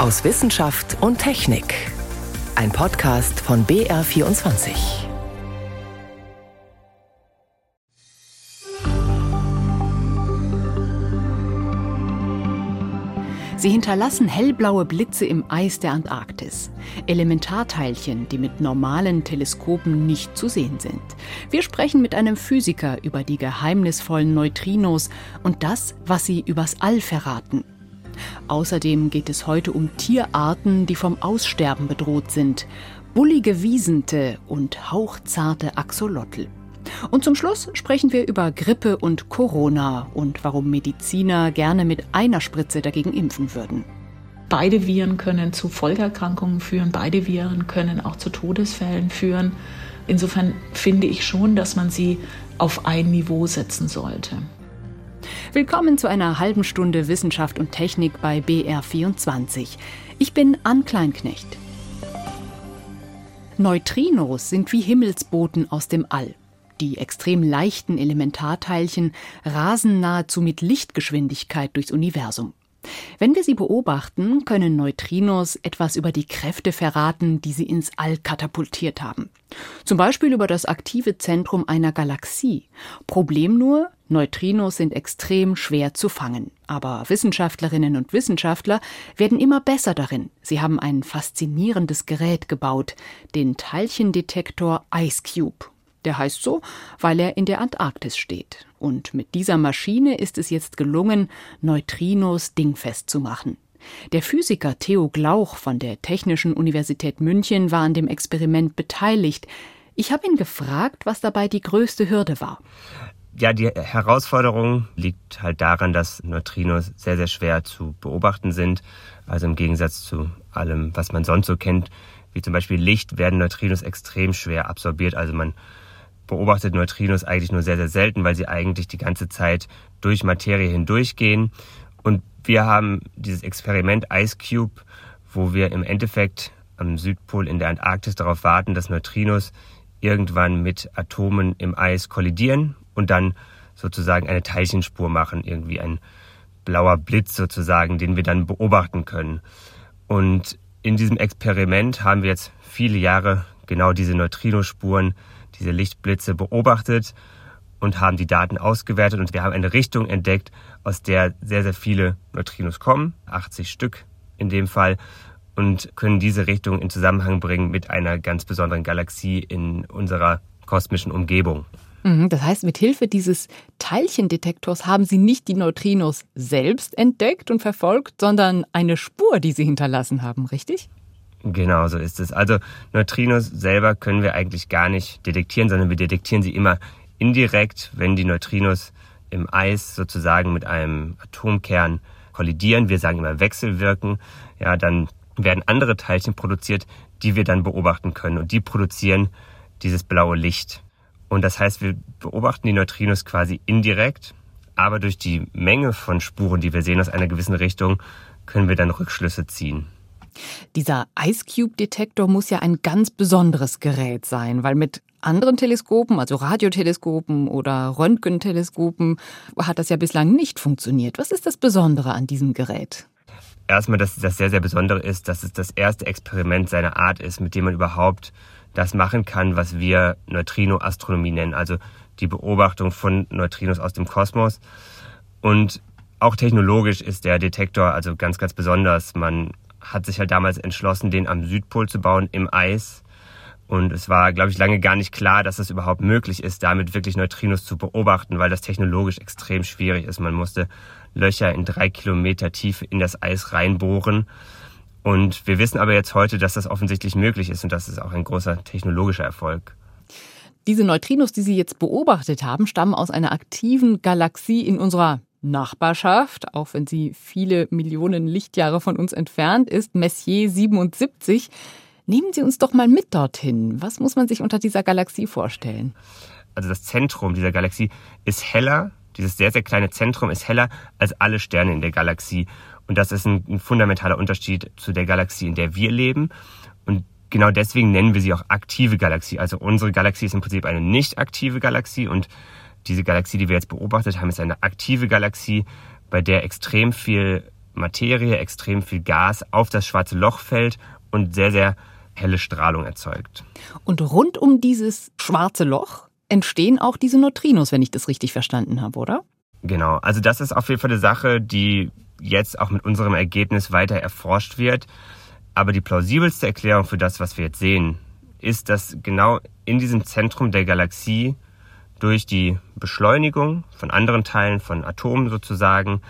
aus Wissenschaft und Technik. Ein Podcast von BR24. Sie hinterlassen hellblaue Blitze im Eis der Antarktis. Elementarteilchen, die mit normalen Teleskopen nicht zu sehen sind. Wir sprechen mit einem Physiker über die geheimnisvollen Neutrinos und das, was sie übers All verraten. Außerdem geht es heute um Tierarten, die vom Aussterben bedroht sind. Bullige Wiesente und hauchzarte Axolotl. Und zum Schluss sprechen wir über Grippe und Corona und warum Mediziner gerne mit einer Spritze dagegen impfen würden. Beide Viren können zu Folgeerkrankungen führen, beide Viren können auch zu Todesfällen führen. Insofern finde ich schon, dass man sie auf ein Niveau setzen sollte. Willkommen zu einer halben Stunde Wissenschaft und Technik bei BR24. Ich bin Ann Kleinknecht. Neutrinos sind wie Himmelsboten aus dem All. Die extrem leichten Elementarteilchen rasen nahezu mit Lichtgeschwindigkeit durchs Universum. Wenn wir sie beobachten, können Neutrinos etwas über die Kräfte verraten, die sie ins All katapultiert haben. Zum Beispiel über das aktive Zentrum einer Galaxie. Problem nur, Neutrinos sind extrem schwer zu fangen. Aber Wissenschaftlerinnen und Wissenschaftler werden immer besser darin. Sie haben ein faszinierendes Gerät gebaut, den Teilchendetektor Ice Cube. Der heißt so, weil er in der Antarktis steht. Und mit dieser Maschine ist es jetzt gelungen, Neutrinos dingfest zu machen. Der Physiker Theo Glauch von der Technischen Universität München war an dem Experiment beteiligt. Ich habe ihn gefragt, was dabei die größte Hürde war. Ja, die Herausforderung liegt halt daran, dass Neutrinos sehr, sehr schwer zu beobachten sind. Also im Gegensatz zu allem, was man sonst so kennt, wie zum Beispiel Licht, werden Neutrinos extrem schwer absorbiert. Also man beobachtet Neutrinos eigentlich nur sehr, sehr selten, weil sie eigentlich die ganze Zeit durch Materie hindurchgehen. Und wir haben dieses Experiment Ice Cube, wo wir im Endeffekt am Südpol in der Antarktis darauf warten, dass Neutrinos irgendwann mit Atomen im Eis kollidieren und dann sozusagen eine Teilchenspur machen, irgendwie ein blauer Blitz sozusagen, den wir dann beobachten können. Und in diesem Experiment haben wir jetzt viele Jahre genau diese Neutrinospuren diese Lichtblitze beobachtet und haben die Daten ausgewertet und wir haben eine Richtung entdeckt, aus der sehr, sehr viele Neutrinos kommen, 80 Stück in dem Fall, und können diese Richtung in Zusammenhang bringen mit einer ganz besonderen Galaxie in unserer kosmischen Umgebung. Mhm, das heißt, mit Hilfe dieses Teilchendetektors haben Sie nicht die Neutrinos selbst entdeckt und verfolgt, sondern eine Spur, die Sie hinterlassen haben, richtig? Genau, so ist es. Also Neutrinos selber können wir eigentlich gar nicht detektieren, sondern wir detektieren sie immer indirekt, wenn die Neutrinos im Eis sozusagen mit einem Atomkern kollidieren. Wir sagen immer wechselwirken. Ja, dann werden andere Teilchen produziert, die wir dann beobachten können. Und die produzieren dieses blaue Licht. Und das heißt, wir beobachten die Neutrinos quasi indirekt, aber durch die Menge von Spuren, die wir sehen aus einer gewissen Richtung, können wir dann Rückschlüsse ziehen. Dieser Ice Cube Detektor muss ja ein ganz besonderes Gerät sein, weil mit anderen Teleskopen, also Radioteleskopen oder Röntgenteleskopen, hat das ja bislang nicht funktioniert. Was ist das Besondere an diesem Gerät? Erstmal, dass das sehr, sehr Besondere ist, dass es das erste Experiment seiner Art ist, mit dem man überhaupt das machen kann, was wir Neutrino-Astronomie nennen, also die Beobachtung von Neutrinos aus dem Kosmos. Und auch technologisch ist der Detektor also ganz, ganz besonders. Man hat sich halt damals entschlossen, den am Südpol zu bauen, im Eis. Und es war, glaube ich, lange gar nicht klar, dass es überhaupt möglich ist, damit wirklich Neutrinos zu beobachten, weil das technologisch extrem schwierig ist. Man musste Löcher in drei Kilometer Tiefe in das Eis reinbohren. Und wir wissen aber jetzt heute, dass das offensichtlich möglich ist und das ist auch ein großer technologischer Erfolg. Diese Neutrinos, die Sie jetzt beobachtet haben, stammen aus einer aktiven Galaxie in unserer Nachbarschaft, auch wenn sie viele Millionen Lichtjahre von uns entfernt ist, Messier 77. Nehmen Sie uns doch mal mit dorthin. Was muss man sich unter dieser Galaxie vorstellen? Also das Zentrum dieser Galaxie ist heller, dieses sehr, sehr kleine Zentrum ist heller als alle Sterne in der Galaxie. Und das ist ein, ein fundamentaler Unterschied zu der Galaxie, in der wir leben. Und genau deswegen nennen wir sie auch aktive Galaxie. Also unsere Galaxie ist im Prinzip eine nicht aktive Galaxie und diese Galaxie, die wir jetzt beobachtet haben, ist eine aktive Galaxie, bei der extrem viel Materie, extrem viel Gas auf das schwarze Loch fällt und sehr, sehr helle Strahlung erzeugt. Und rund um dieses schwarze Loch entstehen auch diese Neutrinos, wenn ich das richtig verstanden habe, oder? Genau, also das ist auf jeden Fall eine Sache, die jetzt auch mit unserem Ergebnis weiter erforscht wird. Aber die plausibelste Erklärung für das, was wir jetzt sehen, ist, dass genau in diesem Zentrum der Galaxie durch die Beschleunigung von anderen Teilen, von Atomen sozusagen,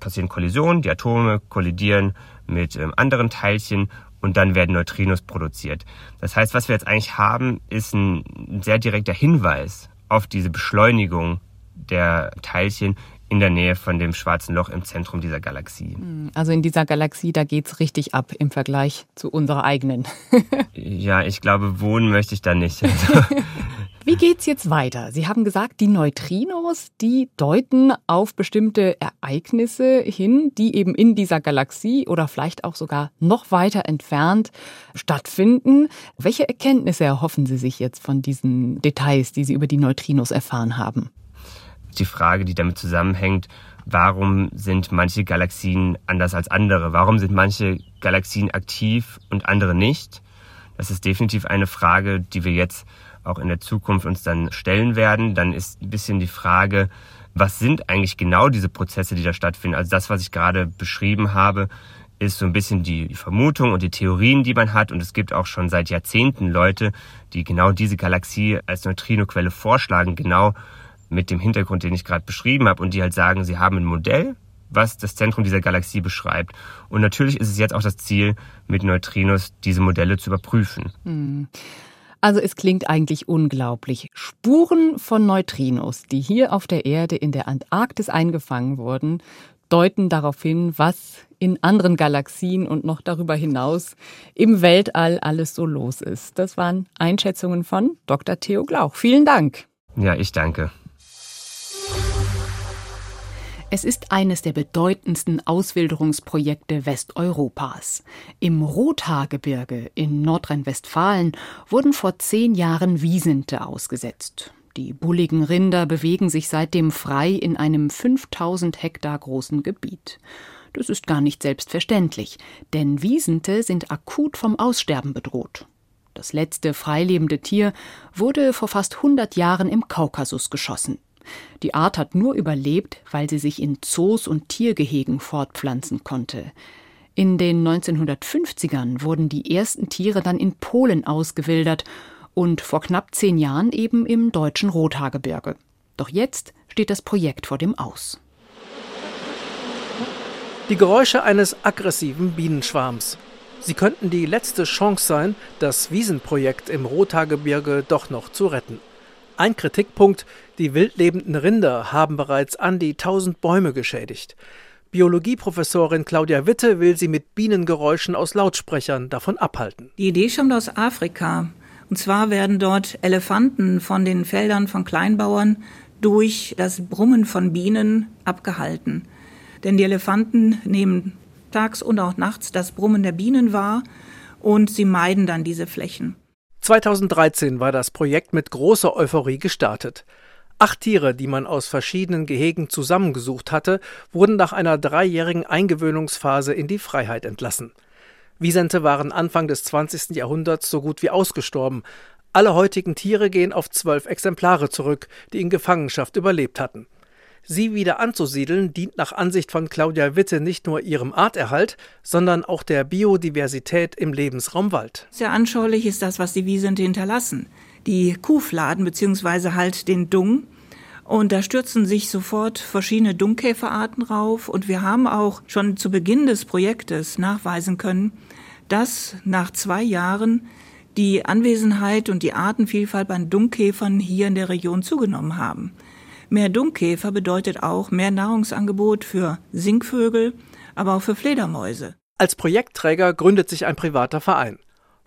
passieren Kollisionen, die Atome kollidieren mit ähm, anderen Teilchen und dann werden Neutrinos produziert. Das heißt, was wir jetzt eigentlich haben, ist ein sehr direkter Hinweis auf diese Beschleunigung der Teilchen in der Nähe von dem schwarzen Loch im Zentrum dieser Galaxie. Hm, also in dieser Galaxie, da geht es richtig ab im Vergleich zu unserer eigenen. ja, ich glaube, wohnen möchte ich da nicht. Also, Wie geht's jetzt weiter? Sie haben gesagt, die Neutrinos, die deuten auf bestimmte Ereignisse hin, die eben in dieser Galaxie oder vielleicht auch sogar noch weiter entfernt stattfinden. Welche Erkenntnisse erhoffen Sie sich jetzt von diesen Details, die Sie über die Neutrinos erfahren haben? Die Frage, die damit zusammenhängt, warum sind manche Galaxien anders als andere? Warum sind manche Galaxien aktiv und andere nicht? Das ist definitiv eine Frage, die wir jetzt auch in der Zukunft uns dann stellen werden. Dann ist ein bisschen die Frage, was sind eigentlich genau diese Prozesse, die da stattfinden? Also das, was ich gerade beschrieben habe, ist so ein bisschen die Vermutung und die Theorien, die man hat. Und es gibt auch schon seit Jahrzehnten Leute, die genau diese Galaxie als Neutrinoquelle vorschlagen, genau mit dem Hintergrund, den ich gerade beschrieben habe. Und die halt sagen, sie haben ein Modell, was das Zentrum dieser Galaxie beschreibt. Und natürlich ist es jetzt auch das Ziel, mit Neutrinos diese Modelle zu überprüfen. Hm. Also es klingt eigentlich unglaublich. Spuren von Neutrinos, die hier auf der Erde in der Antarktis eingefangen wurden, deuten darauf hin, was in anderen Galaxien und noch darüber hinaus im Weltall alles so los ist. Das waren Einschätzungen von Dr. Theo Glauch. Vielen Dank. Ja, ich danke. Es ist eines der bedeutendsten Auswilderungsprojekte Westeuropas. Im Rothaargebirge in Nordrhein-Westfalen wurden vor zehn Jahren Wiesente ausgesetzt. Die bulligen Rinder bewegen sich seitdem frei in einem 5000 Hektar großen Gebiet. Das ist gar nicht selbstverständlich, denn Wiesente sind akut vom Aussterben bedroht. Das letzte freilebende Tier wurde vor fast 100 Jahren im Kaukasus geschossen. Die Art hat nur überlebt, weil sie sich in Zoos und Tiergehegen fortpflanzen konnte. In den 1950ern wurden die ersten Tiere dann in Polen ausgewildert und vor knapp zehn Jahren eben im deutschen Rothaargebirge. Doch jetzt steht das Projekt vor dem Aus. Die Geräusche eines aggressiven Bienenschwarms. Sie könnten die letzte Chance sein, das Wiesenprojekt im Rothaargebirge doch noch zu retten. Ein Kritikpunkt, die wildlebenden Rinder haben bereits an die 1000 Bäume geschädigt. Biologieprofessorin Claudia Witte will sie mit Bienengeräuschen aus Lautsprechern davon abhalten. Die Idee stammt aus Afrika. Und zwar werden dort Elefanten von den Feldern von Kleinbauern durch das Brummen von Bienen abgehalten. Denn die Elefanten nehmen tags und auch nachts das Brummen der Bienen wahr und sie meiden dann diese Flächen. 2013 war das Projekt mit großer Euphorie gestartet. Acht Tiere, die man aus verschiedenen Gehegen zusammengesucht hatte, wurden nach einer dreijährigen Eingewöhnungsphase in die Freiheit entlassen. Wiesente waren Anfang des 20. Jahrhunderts so gut wie ausgestorben. Alle heutigen Tiere gehen auf zwölf Exemplare zurück, die in Gefangenschaft überlebt hatten. Sie wieder anzusiedeln dient nach Ansicht von Claudia Witte nicht nur ihrem Arterhalt, sondern auch der Biodiversität im Lebensraum Wald. Sehr anschaulich ist das, was die Wiesente hinterlassen. Die Kuhfladen bzw. halt den Dung. Und da stürzen sich sofort verschiedene Dungkäferarten rauf. Und wir haben auch schon zu Beginn des Projektes nachweisen können, dass nach zwei Jahren die Anwesenheit und die Artenvielfalt bei Dungkäfern hier in der Region zugenommen haben. Mehr Dunkkäfer bedeutet auch mehr Nahrungsangebot für Singvögel, aber auch für Fledermäuse. Als Projektträger gründet sich ein privater Verein.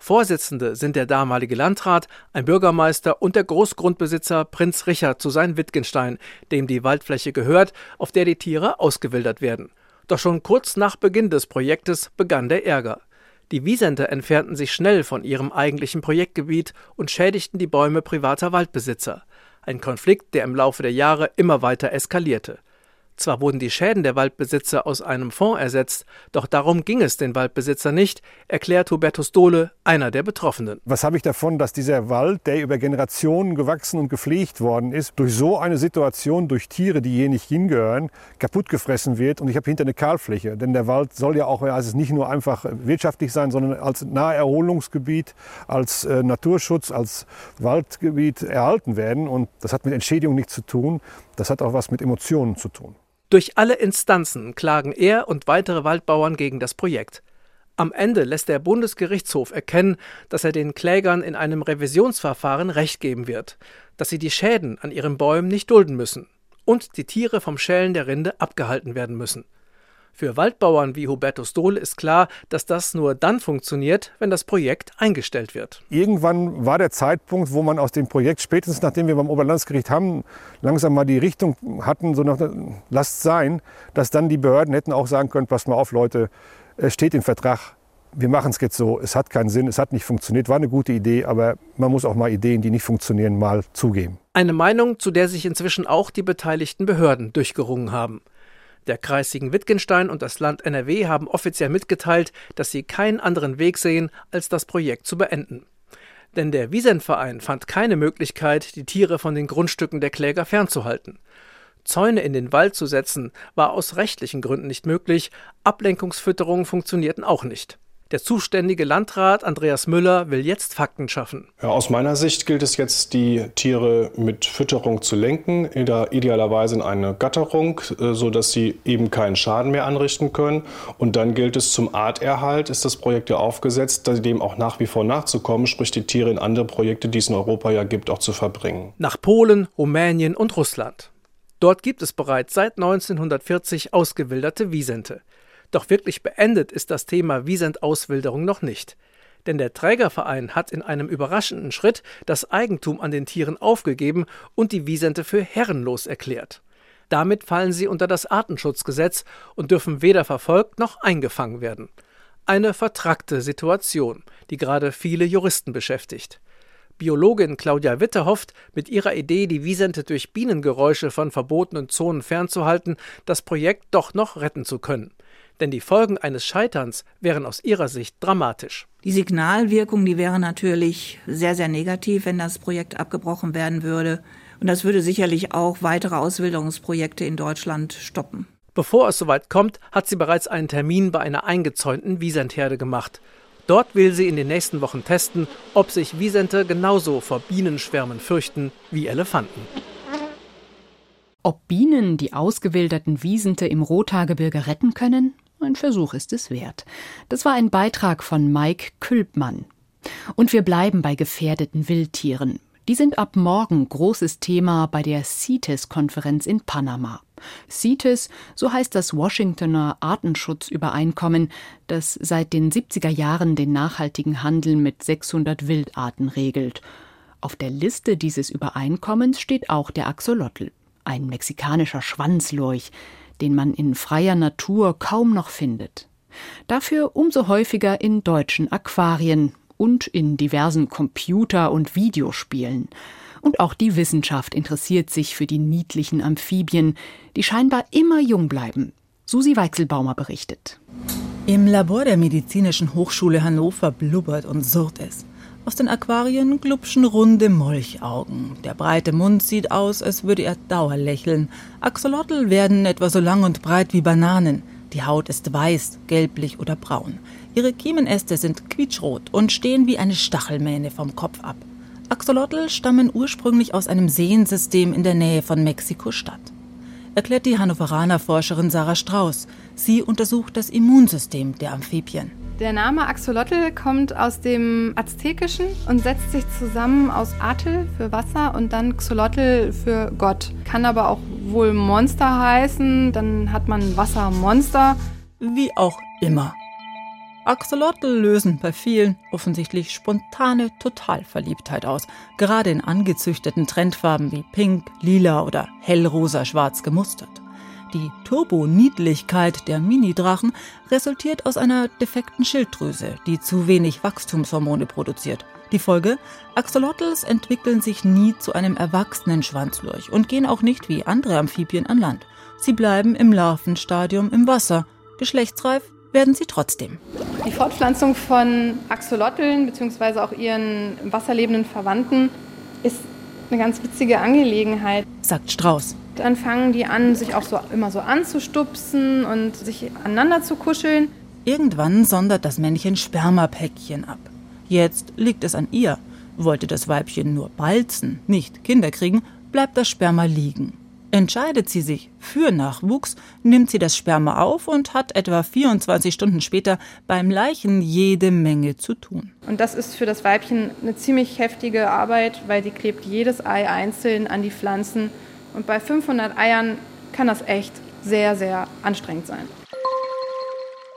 Vorsitzende sind der damalige Landrat, ein Bürgermeister und der Großgrundbesitzer Prinz Richard zu sein Wittgenstein, dem die Waldfläche gehört, auf der die Tiere ausgewildert werden. Doch schon kurz nach Beginn des Projektes begann der Ärger. Die Wiesente entfernten sich schnell von ihrem eigentlichen Projektgebiet und schädigten die Bäume privater Waldbesitzer. Ein Konflikt, der im Laufe der Jahre immer weiter eskalierte. Zwar wurden die Schäden der Waldbesitzer aus einem Fonds ersetzt, doch darum ging es den Waldbesitzer nicht, erklärt Hubertus Dohle, einer der Betroffenen. Was habe ich davon, dass dieser Wald, der über Generationen gewachsen und gepflegt worden ist, durch so eine Situation, durch Tiere, die hier nicht hingehören, kaputt gefressen wird und ich habe hinter eine Kahlfläche. Denn der Wald soll ja auch also nicht nur einfach wirtschaftlich sein, sondern als Naherholungsgebiet, als äh, Naturschutz, als Waldgebiet erhalten werden. Und das hat mit Entschädigung nichts zu tun, das hat auch was mit Emotionen zu tun. Durch alle Instanzen klagen er und weitere Waldbauern gegen das Projekt. Am Ende lässt der Bundesgerichtshof erkennen, dass er den Klägern in einem Revisionsverfahren Recht geben wird, dass sie die Schäden an ihren Bäumen nicht dulden müssen und die Tiere vom Schälen der Rinde abgehalten werden müssen. Für Waldbauern wie Hubertus Dohl ist klar, dass das nur dann funktioniert, wenn das Projekt eingestellt wird. Irgendwann war der Zeitpunkt, wo man aus dem Projekt, spätestens nachdem wir beim Oberlandesgericht haben, langsam mal die Richtung hatten, so nach, lasst sein, dass dann die Behörden hätten auch sagen können, pass mal auf Leute, es steht im Vertrag, wir machen es jetzt so, es hat keinen Sinn, es hat nicht funktioniert, war eine gute Idee, aber man muss auch mal Ideen, die nicht funktionieren, mal zugeben. Eine Meinung, zu der sich inzwischen auch die beteiligten Behörden durchgerungen haben. Der Kreis Siegen-Wittgenstein und das Land NRW haben offiziell mitgeteilt, dass sie keinen anderen Weg sehen, als das Projekt zu beenden. Denn der Wiesentverein fand keine Möglichkeit, die Tiere von den Grundstücken der Kläger fernzuhalten. Zäune in den Wald zu setzen, war aus rechtlichen Gründen nicht möglich, Ablenkungsfütterungen funktionierten auch nicht. Der zuständige Landrat Andreas Müller will jetzt Fakten schaffen. Ja, aus meiner Sicht gilt es jetzt, die Tiere mit Fütterung zu lenken, idealerweise in eine Gatterung, äh, sodass sie eben keinen Schaden mehr anrichten können. Und dann gilt es zum Arterhalt, ist das Projekt ja aufgesetzt, dem auch nach wie vor nachzukommen, sprich die Tiere in andere Projekte, die es in Europa ja gibt, auch zu verbringen. Nach Polen, Rumänien und Russland. Dort gibt es bereits seit 1940 ausgewilderte Wiesente. Doch wirklich beendet ist das Thema Wiesent-Auswilderung noch nicht. Denn der Trägerverein hat in einem überraschenden Schritt das Eigentum an den Tieren aufgegeben und die Wiesente für herrenlos erklärt. Damit fallen sie unter das Artenschutzgesetz und dürfen weder verfolgt noch eingefangen werden. Eine vertrackte Situation, die gerade viele Juristen beschäftigt. Biologin Claudia Witte hofft, mit ihrer Idee, die Wiesente durch Bienengeräusche von verbotenen Zonen fernzuhalten, das Projekt doch noch retten zu können denn die Folgen eines Scheiterns wären aus ihrer Sicht dramatisch. Die Signalwirkung, die wäre natürlich sehr, sehr negativ, wenn das Projekt abgebrochen werden würde. Und das würde sicherlich auch weitere Auswilderungsprojekte in Deutschland stoppen. Bevor es soweit kommt, hat sie bereits einen Termin bei einer eingezäunten Wiesentherde gemacht. Dort will sie in den nächsten Wochen testen, ob sich Wiesente genauso vor Bienenschwärmen fürchten wie Elefanten. Ob Bienen die ausgewilderten Wiesente im Rothaargebirge retten können? Ein Versuch ist es wert. Das war ein Beitrag von Mike Külpmann. Und wir bleiben bei gefährdeten Wildtieren. Die sind ab morgen großes Thema bei der CITES-Konferenz in Panama. CITES, so heißt das Washingtoner Artenschutzübereinkommen, das seit den 70er Jahren den nachhaltigen Handel mit 600 Wildarten regelt. Auf der Liste dieses Übereinkommens steht auch der Axolotl, ein mexikanischer Schwanzlurch, den man in freier Natur kaum noch findet. Dafür umso häufiger in deutschen Aquarien und in diversen Computer- und Videospielen. Und auch die Wissenschaft interessiert sich für die niedlichen Amphibien, die scheinbar immer jung bleiben. Susi Weichselbaumer berichtet. Im Labor der Medizinischen Hochschule Hannover blubbert und surrt es. Aus den Aquarien glubschen runde Molchaugen. Der breite Mund sieht aus, als würde er dauerlächeln. Axolotl werden etwa so lang und breit wie Bananen. Die Haut ist weiß, gelblich oder braun. Ihre Kiemenäste sind quietschrot und stehen wie eine Stachelmähne vom Kopf ab. Axolotl stammen ursprünglich aus einem Seensystem in der Nähe von Mexiko-Stadt. Erklärt die Hannoveraner Forscherin Sarah Strauß. Sie untersucht das Immunsystem der Amphibien. Der Name Axolotl kommt aus dem Aztekischen und setzt sich zusammen aus Atel für Wasser und dann Xolotl für Gott. Kann aber auch wohl Monster heißen, dann hat man Wassermonster. Wie auch immer. Axolotl lösen bei vielen offensichtlich spontane Totalverliebtheit aus, gerade in angezüchteten Trendfarben wie pink, lila oder hellrosa-schwarz gemustert. Die Turboniedlichkeit der Mini-Drachen resultiert aus einer defekten Schilddrüse, die zu wenig Wachstumshormone produziert. Die Folge? Axolotls entwickeln sich nie zu einem erwachsenen Schwanzlurch und gehen auch nicht wie andere Amphibien an Land. Sie bleiben im Larvenstadium im Wasser. Geschlechtsreif werden sie trotzdem. Die Fortpflanzung von Axolotl bzw. auch ihren wasserlebenden Verwandten ist eine ganz witzige Angelegenheit, sagt Strauß. Dann fangen die an, sich auch so immer so anzustupsen und sich aneinander zu kuscheln. Irgendwann sondert das Männchen Spermapäckchen ab. Jetzt liegt es an ihr. Wollte das Weibchen nur balzen, nicht Kinder kriegen, bleibt das Sperma liegen. Entscheidet sie sich für Nachwuchs, nimmt sie das Sperma auf und hat etwa 24 Stunden später beim Leichen jede Menge zu tun. Und das ist für das Weibchen eine ziemlich heftige Arbeit, weil sie klebt jedes Ei einzeln an die Pflanzen. Und bei 500 Eiern kann das echt sehr, sehr anstrengend sein.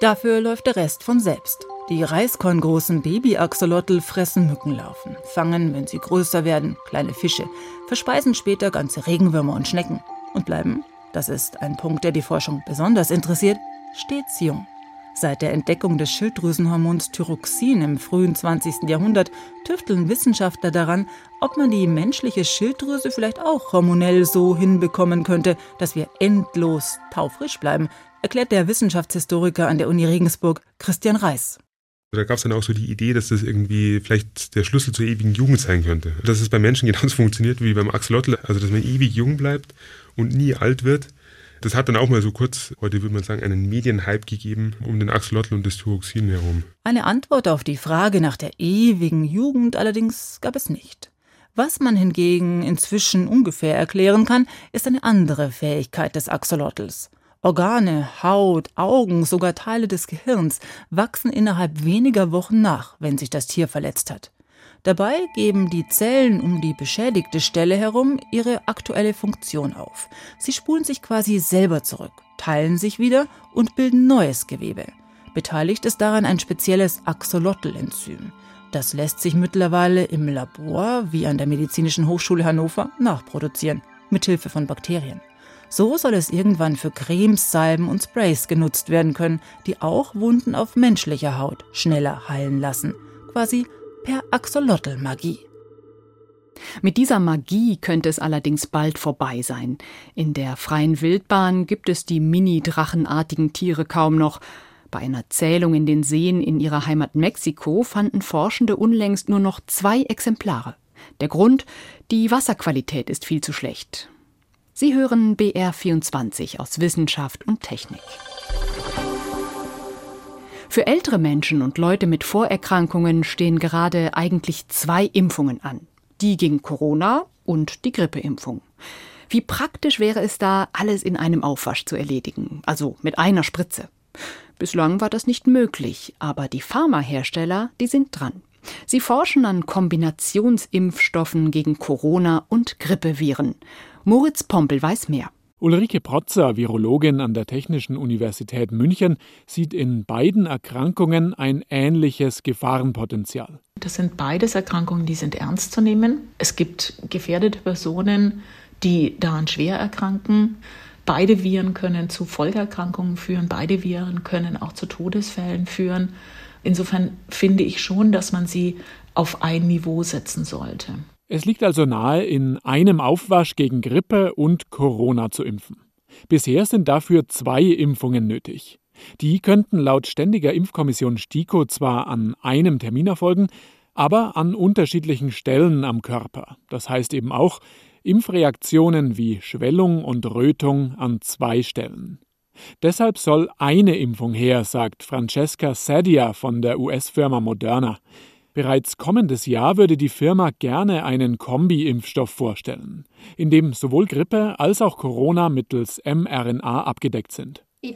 Dafür läuft der Rest von selbst. Die reiskorngroßen Baby-Axolotl fressen Mückenlarven, fangen, wenn sie größer werden, kleine Fische, verspeisen später ganze Regenwürmer und Schnecken und bleiben, das ist ein Punkt, der die Forschung besonders interessiert, stets jung. Seit der Entdeckung des Schilddrüsenhormons Thyroxin im frühen 20. Jahrhundert tüfteln Wissenschaftler daran, ob man die menschliche Schilddrüse vielleicht auch hormonell so hinbekommen könnte, dass wir endlos taufrisch bleiben, erklärt der Wissenschaftshistoriker an der Uni Regensburg Christian Reis. Da gab es dann auch so die Idee, dass das irgendwie vielleicht der Schlüssel zur ewigen Jugend sein könnte. Dass es bei Menschen genauso funktioniert wie beim Axolotl, also dass man ewig jung bleibt und nie alt wird. Das hat dann auch mal so kurz, heute würde man sagen, einen Medienhype gegeben um den Axolotl und das Thyroxin herum. Eine Antwort auf die Frage nach der ewigen Jugend allerdings gab es nicht. Was man hingegen inzwischen ungefähr erklären kann, ist eine andere Fähigkeit des Axolotls. Organe, Haut, Augen, sogar Teile des Gehirns wachsen innerhalb weniger Wochen nach, wenn sich das Tier verletzt hat. Dabei geben die Zellen um die beschädigte Stelle herum ihre aktuelle Funktion auf. Sie spulen sich quasi selber zurück, teilen sich wieder und bilden neues Gewebe. Beteiligt ist daran ein spezielles Axolotl-Enzym. Das lässt sich mittlerweile im Labor, wie an der Medizinischen Hochschule Hannover, nachproduzieren, mithilfe von Bakterien. So soll es irgendwann für Cremes, Salben und Sprays genutzt werden können, die auch Wunden auf menschlicher Haut schneller heilen lassen. Quasi per Axolotl-Magie. Mit dieser Magie könnte es allerdings bald vorbei sein. In der freien Wildbahn gibt es die mini-drachenartigen Tiere kaum noch. Bei einer Zählung in den Seen in ihrer Heimat Mexiko fanden Forschende unlängst nur noch zwei Exemplare. Der Grund, die Wasserqualität ist viel zu schlecht. Sie hören BR24 aus Wissenschaft und Technik. Für ältere Menschen und Leute mit Vorerkrankungen stehen gerade eigentlich zwei Impfungen an. Die gegen Corona und die Grippeimpfung. Wie praktisch wäre es da, alles in einem Aufwasch zu erledigen, also mit einer Spritze. Bislang war das nicht möglich, aber die Pharmahersteller, die sind dran. Sie forschen an Kombinationsimpfstoffen gegen Corona und Grippeviren. Moritz Pompel weiß mehr. Ulrike Protzer, Virologin an der Technischen Universität München, sieht in beiden Erkrankungen ein ähnliches Gefahrenpotenzial. Das sind beides Erkrankungen, die sind ernst zu nehmen. Es gibt gefährdete Personen, die daran schwer erkranken. Beide Viren können zu Folgeerkrankungen führen, beide Viren können auch zu Todesfällen führen. Insofern finde ich schon, dass man sie auf ein Niveau setzen sollte. Es liegt also nahe, in einem Aufwasch gegen Grippe und Corona zu impfen. Bisher sind dafür zwei Impfungen nötig. Die könnten laut Ständiger Impfkommission STIKO zwar an einem Termin erfolgen, aber an unterschiedlichen Stellen am Körper. Das heißt eben auch Impfreaktionen wie Schwellung und Rötung an zwei Stellen. Deshalb soll eine Impfung her, sagt Francesca Sadia von der US-Firma Moderna. Bereits kommendes Jahr würde die Firma gerne einen Kombi-Impfstoff vorstellen, in dem sowohl Grippe als auch Corona mittels mRNA abgedeckt sind. Uh,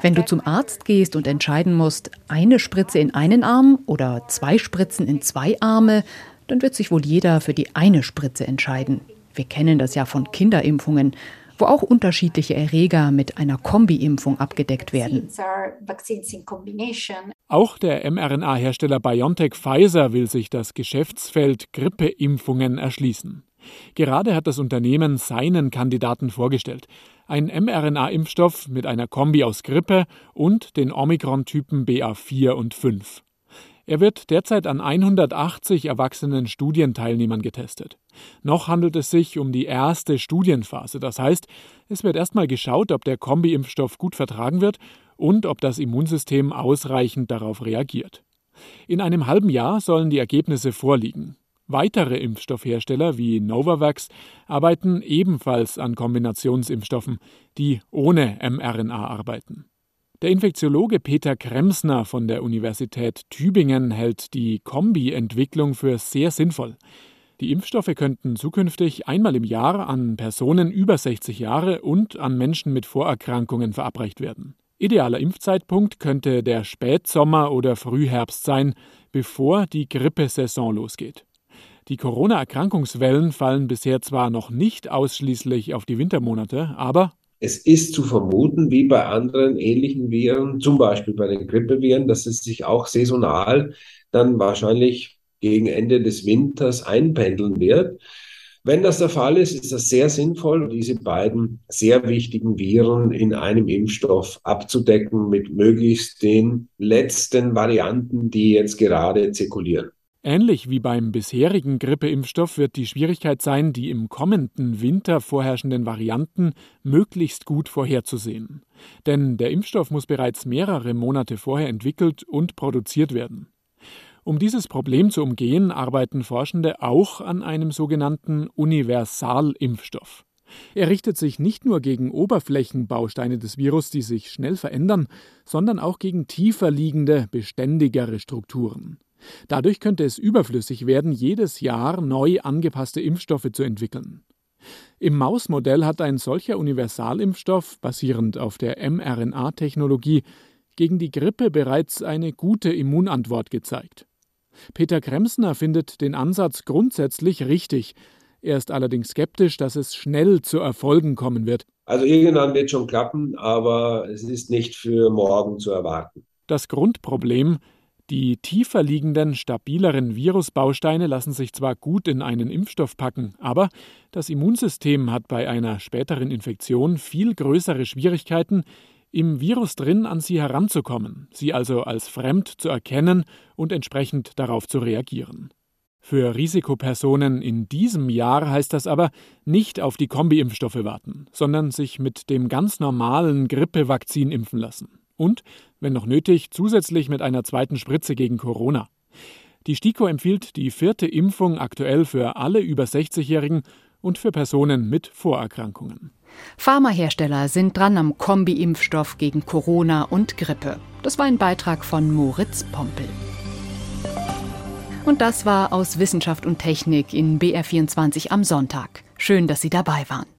Wenn du zum Arzt gehst und entscheiden musst, eine Spritze in einen Arm oder zwei Spritzen in zwei Arme, dann wird sich wohl jeder für die eine Spritze entscheiden. Wir kennen das ja von Kinderimpfungen wo auch unterschiedliche Erreger mit einer Kombi-Impfung abgedeckt werden. Auch der mRNA-Hersteller BioNTech Pfizer will sich das Geschäftsfeld Grippeimpfungen erschließen. Gerade hat das Unternehmen seinen Kandidaten vorgestellt. Ein mRNA-Impfstoff mit einer Kombi aus Grippe und den Omikron-Typen BA4 und 5. Er wird derzeit an 180 erwachsenen Studienteilnehmern getestet. Noch handelt es sich um die erste Studienphase. Das heißt, es wird erstmal geschaut, ob der Kombi-Impfstoff gut vertragen wird und ob das Immunsystem ausreichend darauf reagiert. In einem halben Jahr sollen die Ergebnisse vorliegen. Weitere Impfstoffhersteller wie Novavax arbeiten ebenfalls an Kombinationsimpfstoffen, die ohne mRNA arbeiten. Der Infektiologe Peter Kremsner von der Universität Tübingen hält die Kombi-Entwicklung für sehr sinnvoll. Die Impfstoffe könnten zukünftig einmal im Jahr an Personen über 60 Jahre und an Menschen mit Vorerkrankungen verabreicht werden. Idealer Impfzeitpunkt könnte der Spätsommer oder Frühherbst sein, bevor die Grippesaison losgeht. Die Corona-Erkrankungswellen fallen bisher zwar noch nicht ausschließlich auf die Wintermonate, aber es ist zu vermuten, wie bei anderen ähnlichen Viren, zum Beispiel bei den Grippeviren, dass es sich auch saisonal dann wahrscheinlich gegen Ende des Winters einpendeln wird. Wenn das der Fall ist, ist das sehr sinnvoll, diese beiden sehr wichtigen Viren in einem Impfstoff abzudecken mit möglichst den letzten Varianten, die jetzt gerade zirkulieren. Ähnlich wie beim bisherigen Grippeimpfstoff wird die Schwierigkeit sein, die im kommenden Winter vorherrschenden Varianten möglichst gut vorherzusehen. Denn der Impfstoff muss bereits mehrere Monate vorher entwickelt und produziert werden. Um dieses Problem zu umgehen, arbeiten Forschende auch an einem sogenannten Universalimpfstoff. Er richtet sich nicht nur gegen Oberflächenbausteine des Virus, die sich schnell verändern, sondern auch gegen tiefer liegende, beständigere Strukturen. Dadurch könnte es überflüssig werden, jedes Jahr neu angepasste Impfstoffe zu entwickeln. Im Mausmodell hat ein solcher Universalimpfstoff, basierend auf der mRNA-Technologie, gegen die Grippe bereits eine gute Immunantwort gezeigt. Peter Kremsner findet den Ansatz grundsätzlich richtig. Er ist allerdings skeptisch, dass es schnell zu Erfolgen kommen wird. Also irgendwann wird schon klappen, aber es ist nicht für morgen zu erwarten. Das Grundproblem, die tiefer liegenden, stabileren Virusbausteine lassen sich zwar gut in einen Impfstoff packen, aber das Immunsystem hat bei einer späteren Infektion viel größere Schwierigkeiten, im Virus drin an sie heranzukommen, sie also als fremd zu erkennen und entsprechend darauf zu reagieren. Für Risikopersonen in diesem Jahr heißt das aber nicht auf die Kombi-Impfstoffe warten, sondern sich mit dem ganz normalen Grippevakzin impfen lassen und, wenn noch nötig, zusätzlich mit einer zweiten Spritze gegen Corona. Die STIKO empfiehlt die vierte Impfung aktuell für alle über 60-Jährigen und für Personen mit Vorerkrankungen. Pharmahersteller sind dran am Kombi-Impfstoff gegen Corona und Grippe. Das war ein Beitrag von Moritz Pompel. Und das war aus Wissenschaft und Technik in BR24 am Sonntag. Schön, dass Sie dabei waren.